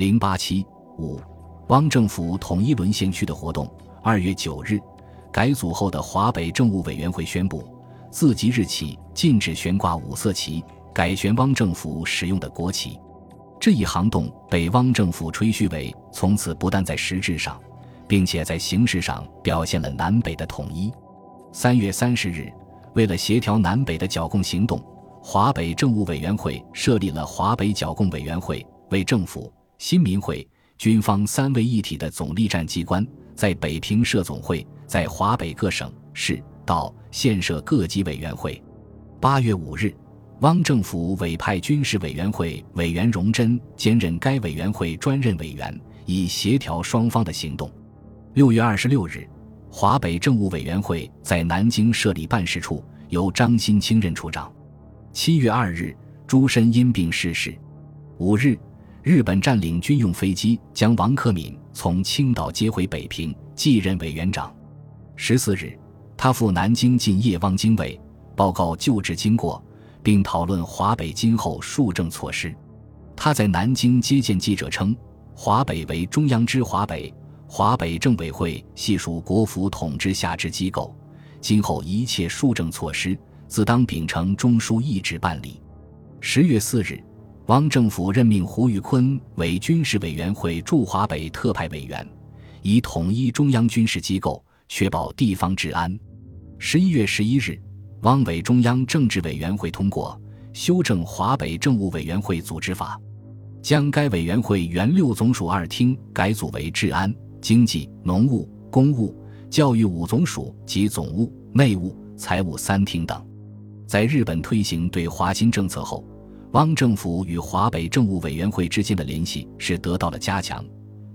零八七五，汪政府统一沦陷区的活动。二月九日，改组后的华北政务委员会宣布，自即日起禁止悬挂五色旗，改悬汪政府使用的国旗。这一行动被汪政府吹嘘为从此不但在实质上，并且在形式上表现了南北的统一。三月三十日，为了协调南北的剿共行动，华北政务委员会设立了华北剿共委员会，为政府、新民会、军方三位一体的总力战机关，在北平设总会，在华北各省市道县设各级委员会。八月五日。汪政府委派军事委员会委员荣臻兼任该委员会专任委员，以协调双方的行动。六月二十六日，华北政务委员会在南京设立办事处，由张新清任处长。七月二日，朱深因病逝世。五日，日本占领军用飞机将王克敏从青岛接回北平，继任委员长。十四日，他赴南京进谒汪精卫，报告救治经过。并讨论华北今后数政措施。他在南京接见记者称：“华北为中央之华北，华北政委会系属国府统治下之机构，今后一切数政措施，自当秉承中枢意志办理。”十月四日，汪政府任命胡玉坤为军事委员会驻华北特派委员，以统一中央军事机构，确保地方治安。十一月十一日。汪伪中央政治委员会通过修正华北政务委员会组织法，将该委员会原六总署二厅改组为治安、经济、农务、公务、教育五总署及总务、内务、财务三厅等。在日本推行对华新政策后，汪政府与华北政务委员会之间的联系是得到了加强。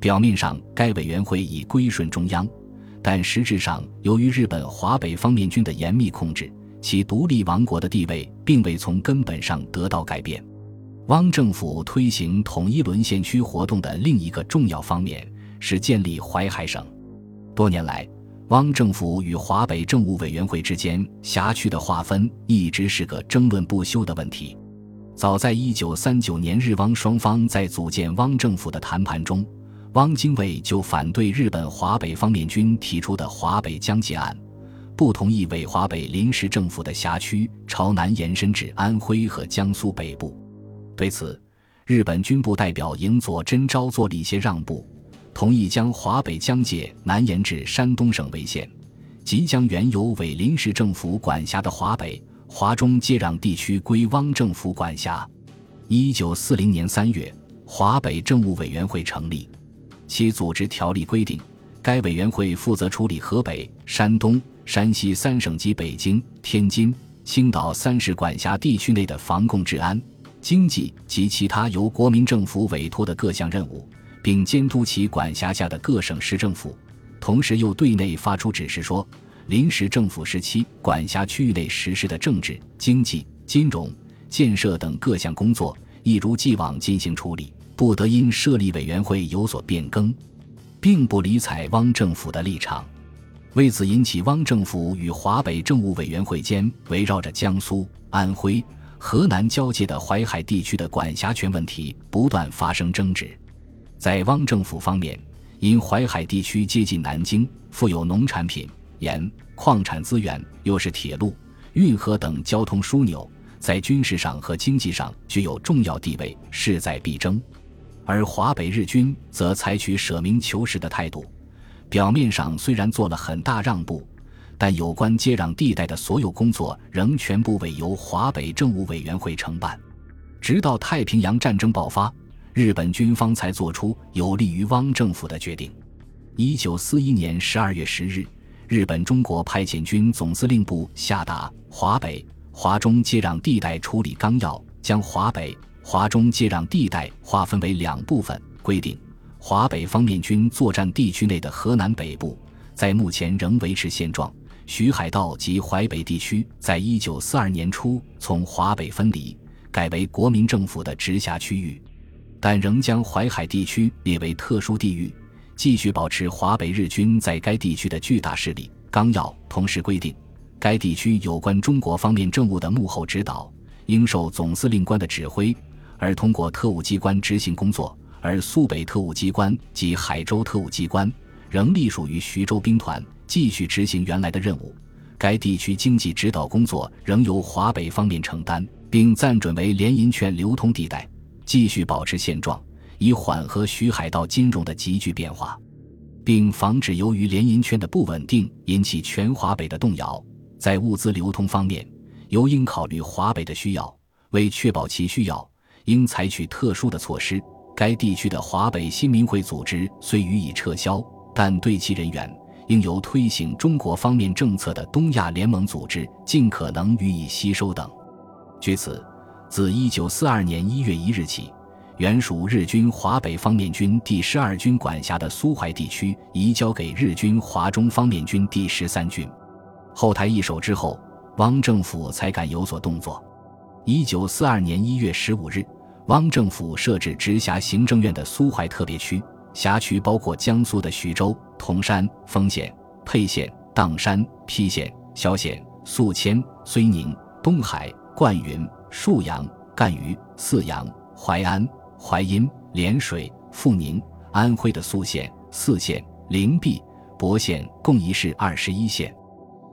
表面上，该委员会已归顺中央，但实质上，由于日本华北方面军的严密控制。其独立王国的地位并未从根本上得到改变。汪政府推行统一沦陷区活动的另一个重要方面是建立淮海省。多年来，汪政府与华北政务委员会之间辖区的划分一直是个争论不休的问题。早在1939年，日汪双方在组建汪政府的谈判中，汪精卫就反对日本华北方面军提出的华北疆界案。不同意为华北临时政府的辖区朝南延伸至安徽和江苏北部。对此，日本军部代表营佐真昭做了一些让步，同意将华北疆界南延至山东省为县，即将原有伪临时政府管辖的华北、华中接壤地区归汪政府管辖。一九四零年三月，华北政务委员会成立，其组织条例规定，该委员会负责处理河北、山东。山西三省及北京、天津、青岛三市管辖地区内的防共治安、经济及其他由国民政府委托的各项任务，并监督其管辖下的各省市政府。同时，又对内发出指示说，临时政府时期管辖区域内实施的政治、经济、金融、建设等各项工作，一如既往进行处理，不得因设立委员会有所变更，并不理睬汪政府的立场。为此，引起汪政府与华北政务委员会间围绕着江苏、安徽、河南交界的淮海地区的管辖权问题不断发生争执。在汪政府方面，因淮海地区接近南京，富有农产品、盐、矿产资源，又是铁路、运河等交通枢纽，在军事上和经济上具有重要地位，势在必争；而华北日军则采取舍命求实的态度。表面上虽然做了很大让步，但有关接壤地带的所有工作仍全部委由华北政务委员会承办。直到太平洋战争爆发，日本军方才做出有利于汪政府的决定。一九四一年十二月十日，日本中国派遣军总司令部下达华北、华中接壤地带处理纲要，将华北、华中接壤地带划分为两部分，规定。华北方面军作战地区内的河南北部，在目前仍维持现状。徐海道及淮北地区，在一九四二年初从华北分离，改为国民政府的直辖区域，但仍将淮海地区列为特殊地域，继续保持华北日军在该地区的巨大势力。纲要同时规定，该地区有关中国方面政务的幕后指导，应受总司令官的指挥，而通过特务机关执行工作。而苏北特务机关及海州特务机关仍隶属于徐州兵团，继续执行原来的任务。该地区经济指导工作仍由华北方面承担，并暂准为联银券流通地带，继续保持现状，以缓和徐海道金融的急剧变化，并防止由于联银圈的不稳定引起全华北的动摇。在物资流通方面，尤应考虑华北的需要，为确保其需要，应采取特殊的措施。该地区的华北新民会组织虽予以撤销，但对其人员。应由推行中国方面政策的东亚联盟组织尽可能予以吸收等。据此，自一九四二年一月一日起，原属日军华北方面军第十二军管辖的苏淮地区移交给日军华中方面军第十三军。后台易手之后，汪政府才敢有所动作。一九四二年一月十五日，汪政府设置直辖行政院的苏淮特别区。辖区包括江苏的徐州、铜山、丰县、沛县、砀山、邳县、萧县、宿迁、睢宁、东海、灌云、沭阳、赣榆、泗阳、淮安、淮阴、涟水、阜宁、安徽的宿县、泗县、灵璧、亳县，共一市二十一县。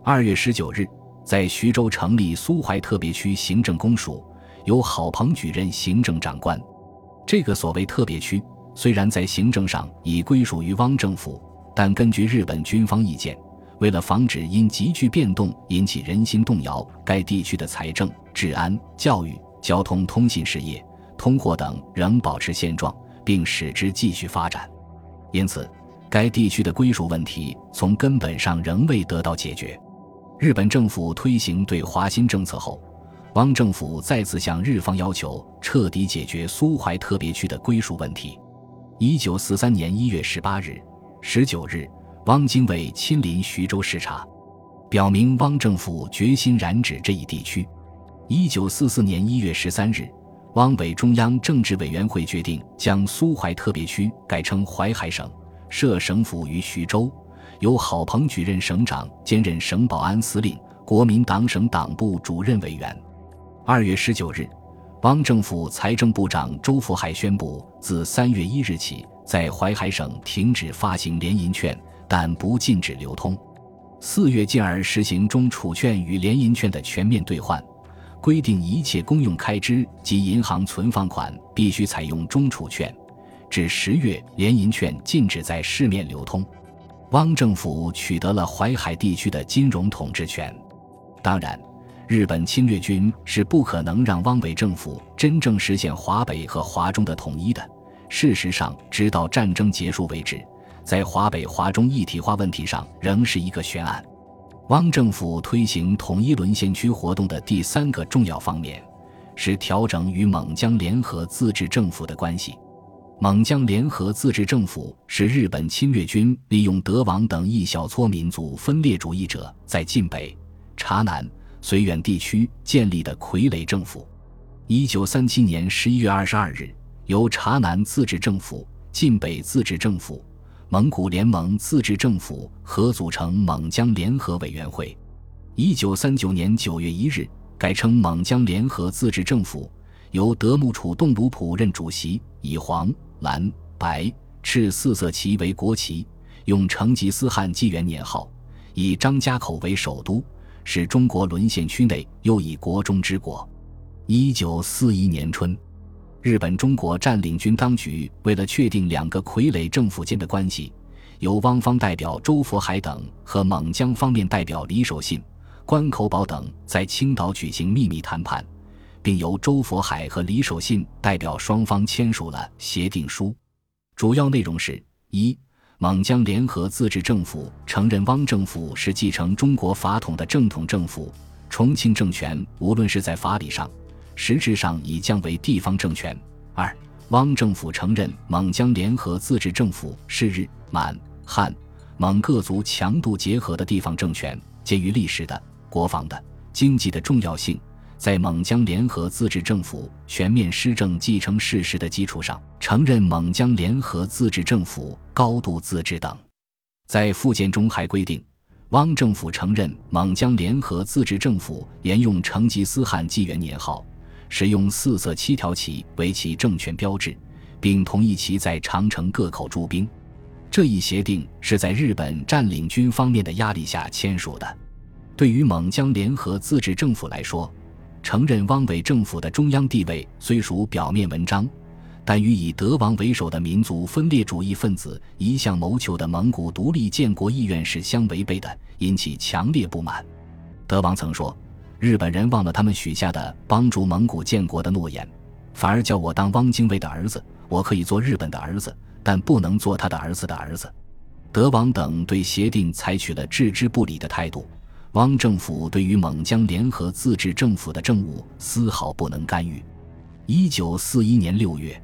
二月十九日，在徐州成立苏淮特别区行政公署，由郝鹏举任行政长官。这个所谓特别区。虽然在行政上已归属于汪政府，但根据日本军方意见，为了防止因急剧变动引起人心动摇，该地区的财政、治安、教育、交通、通信事业、通货等仍保持现状，并使之继续发展。因此，该地区的归属问题从根本上仍未得到解决。日本政府推行对华新政策后，汪政府再次向日方要求彻底解决苏淮特别区的归属问题。一九四三年一月十八日、十九日，汪精卫亲临徐州视察，表明汪政府决心染指这一地区。一九四四年一月十三日，汪伪中央政治委员会决定将苏淮特别区改称淮海省，设省府于徐州，由郝鹏举任省长，兼任省保安司令、国民党省党部主任委员。二月十九日。汪政府财政部长周福海宣布，自三月一日起，在淮海省停止发行联银券，但不禁止流通。四月进而实行中储券与联银券的全面兑换，规定一切公用开支及银行存放款必须采用中储券。至十月，联银券禁止在市面流通。汪政府取得了淮海地区的金融统治权。当然。日本侵略军是不可能让汪伪政府真正实现华北和华中的统一的。事实上，直到战争结束为止，在华北、华中一体化问题上仍是一个悬案。汪政府推行统一沦陷区活动的第三个重要方面，是调整与蒙江联合自治政府的关系。蒙江联合自治政府是日本侵略军利用德王等一小撮民族分裂主义者在晋北、察南。绥远地区建立的傀儡政府，一九三七年十一月二十二日，由察南自治政府、晋北自治政府、蒙古联盟自治政府合组成蒙疆联合委员会。一九三九年九月一日，改称蒙疆联合自治政府，由德木楚栋鲁普任主席，以黄、蓝、白、赤四色旗为国旗，用成吉思汗纪元年号，以张家口为首都。是中国沦陷区内又一国中之国。一九四一年春，日本中国占领军当局为了确定两个傀儡政府间的关系，由汪方代表周佛海等和蒙江方面代表李守信、关口保等在青岛举行秘密谈判，并由周佛海和李守信代表双方签署了协定书，主要内容是：一。蒙江联合自治政府承认汪政府是继承中国法统的正统政府，重庆政权无论是在法理上、实质上已降为地方政权。二，汪政府承认蒙江联合自治政府是日、满、汉、蒙各族强度结合的地方政权，鉴于历史的、国防的、经济的重要性。在蒙江联合自治政府全面施政继承事实的基础上，承认蒙江联合自治政府高度自治等。在附件中还规定，汪政府承认蒙江联合自治政府沿用成吉思汗纪元年号，使用四色七条旗为其政权标志，并同意其在长城各口驻兵。这一协定是在日本占领军方面的压力下签署的。对于蒙江联合自治政府来说，承认汪伪政府的中央地位虽属表面文章，但与以德王为首的民族分裂主义分子一向谋求的蒙古独立建国意愿是相违背的，引起强烈不满。德王曾说：“日本人忘了他们许下的帮助蒙古建国的诺言，反而叫我当汪精卫的儿子。我可以做日本的儿子，但不能做他的儿子的儿子。”德王等对协定采取了置之不理的态度。汪政府对于蒙江联合自治政府的政务丝毫不能干预。一九四一年六月，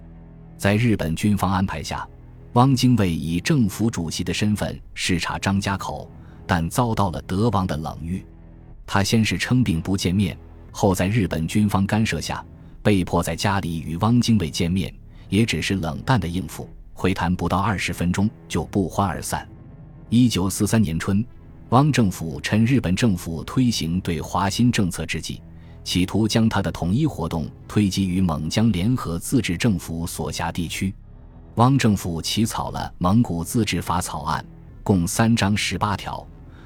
在日本军方安排下，汪精卫以政府主席的身份视察张家口，但遭到了德王的冷遇。他先是称病不见面，后在日本军方干涉下，被迫在家里与汪精卫见面，也只是冷淡的应付，会谈不到二十分钟就不欢而散。一九四三年春。汪政府趁日本政府推行对华新政策之际，企图将他的统一活动推及于蒙江联合自治政府所辖地区。汪政府起草了《蒙古自治法》草案，共三章十八条，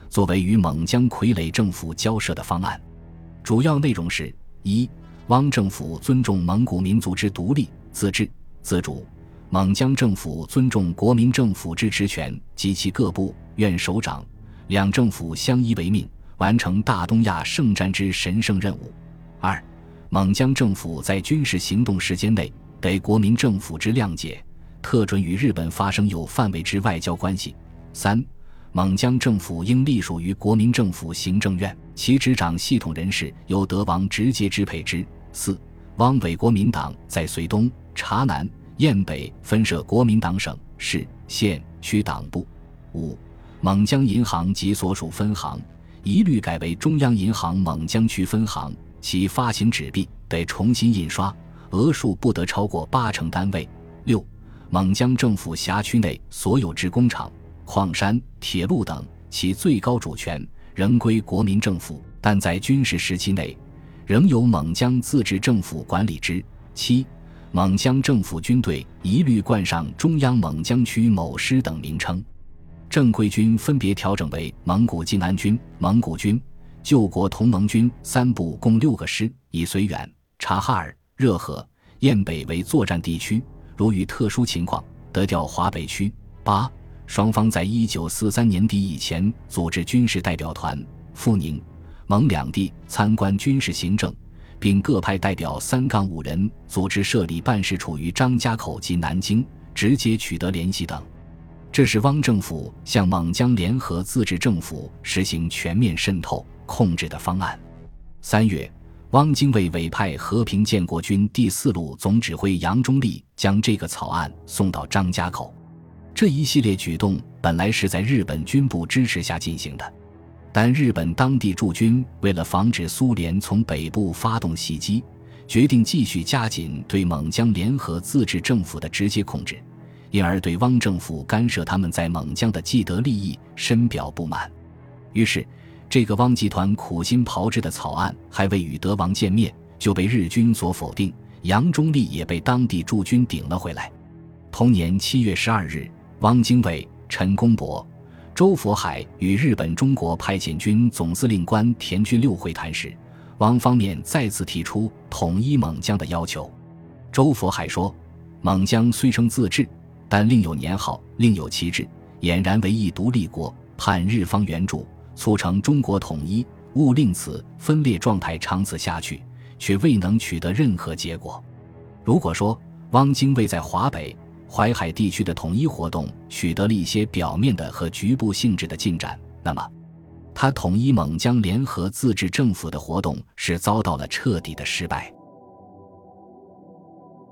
作为与蒙江傀儡政府交涉的方案。主要内容是：一、汪政府尊重蒙古民族之独立、自治、自主；蒙江政府尊重国民政府之职权及其各部院首长。两政府相依为命，完成大东亚圣战之神圣任务。二，蒙江政府在军事行动时间内得国民政府之谅解，特准与日本发生有范围之外交关系。三，蒙江政府应隶属于国民政府行政院，其执掌系统人士由德王直接支配之。四，汪伪国民党在绥东、察南、燕北分设国民党省、市、县、区党部。五。蒙江银行及所属分行一律改为中央银行蒙江区分行，其发行纸币得重新印刷，额数不得超过八成单位。六，蒙江政府辖区内所有制工厂、矿山、铁路等，其最高主权仍归国民政府，但在军事时期内，仍由蒙江自治政府管理之。七，蒙江政府军队一律冠上中央蒙江区某师等名称。正规军分别调整为蒙古靖安军、蒙古军、救国同盟军三部，共六个师，以绥远、察哈尔、热河、燕北为作战地区。如遇特殊情况，得调华北区。八双方在一九四三年底以前组织军事代表团赴宁、蒙两地参观军事行政，并各派代表三杠五人组织设立办事处于张家口及南京，直接取得联系等。这是汪政府向蒙江联合自治政府实行全面渗透控制的方案。三月，汪精卫委派和平建国军第四路总指挥杨忠立将这个草案送到张家口。这一系列举动本来是在日本军部支持下进行的，但日本当地驻军为了防止苏联从北部发动袭击，决定继续加紧对蒙江联合自治政府的直接控制。因而对汪政府干涉他们在蒙江的既得利益深表不满，于是，这个汪集团苦心炮制的草案还未与德王见面，就被日军所否定。杨忠立也被当地驻军顶了回来。同年七月十二日，汪精卫、陈公博、周佛海与日本中国派遣军总司令官田军六会谈时，汪方面再次提出统一蒙江的要求。周佛海说：“蒙江虽称自治。”但另有年号，另有旗帜，俨然为一独立国，盼日方援助，促成中国统一，勿令此分裂状态长此下去，却未能取得任何结果。如果说汪精卫在华北、淮海地区的统一活动取得了一些表面的和局部性质的进展，那么他统一蒙江联合自治政府的活动是遭到了彻底的失败。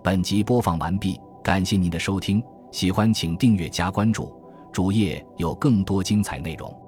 本集播放完毕，感谢您的收听。喜欢请订阅加关注，主页有更多精彩内容。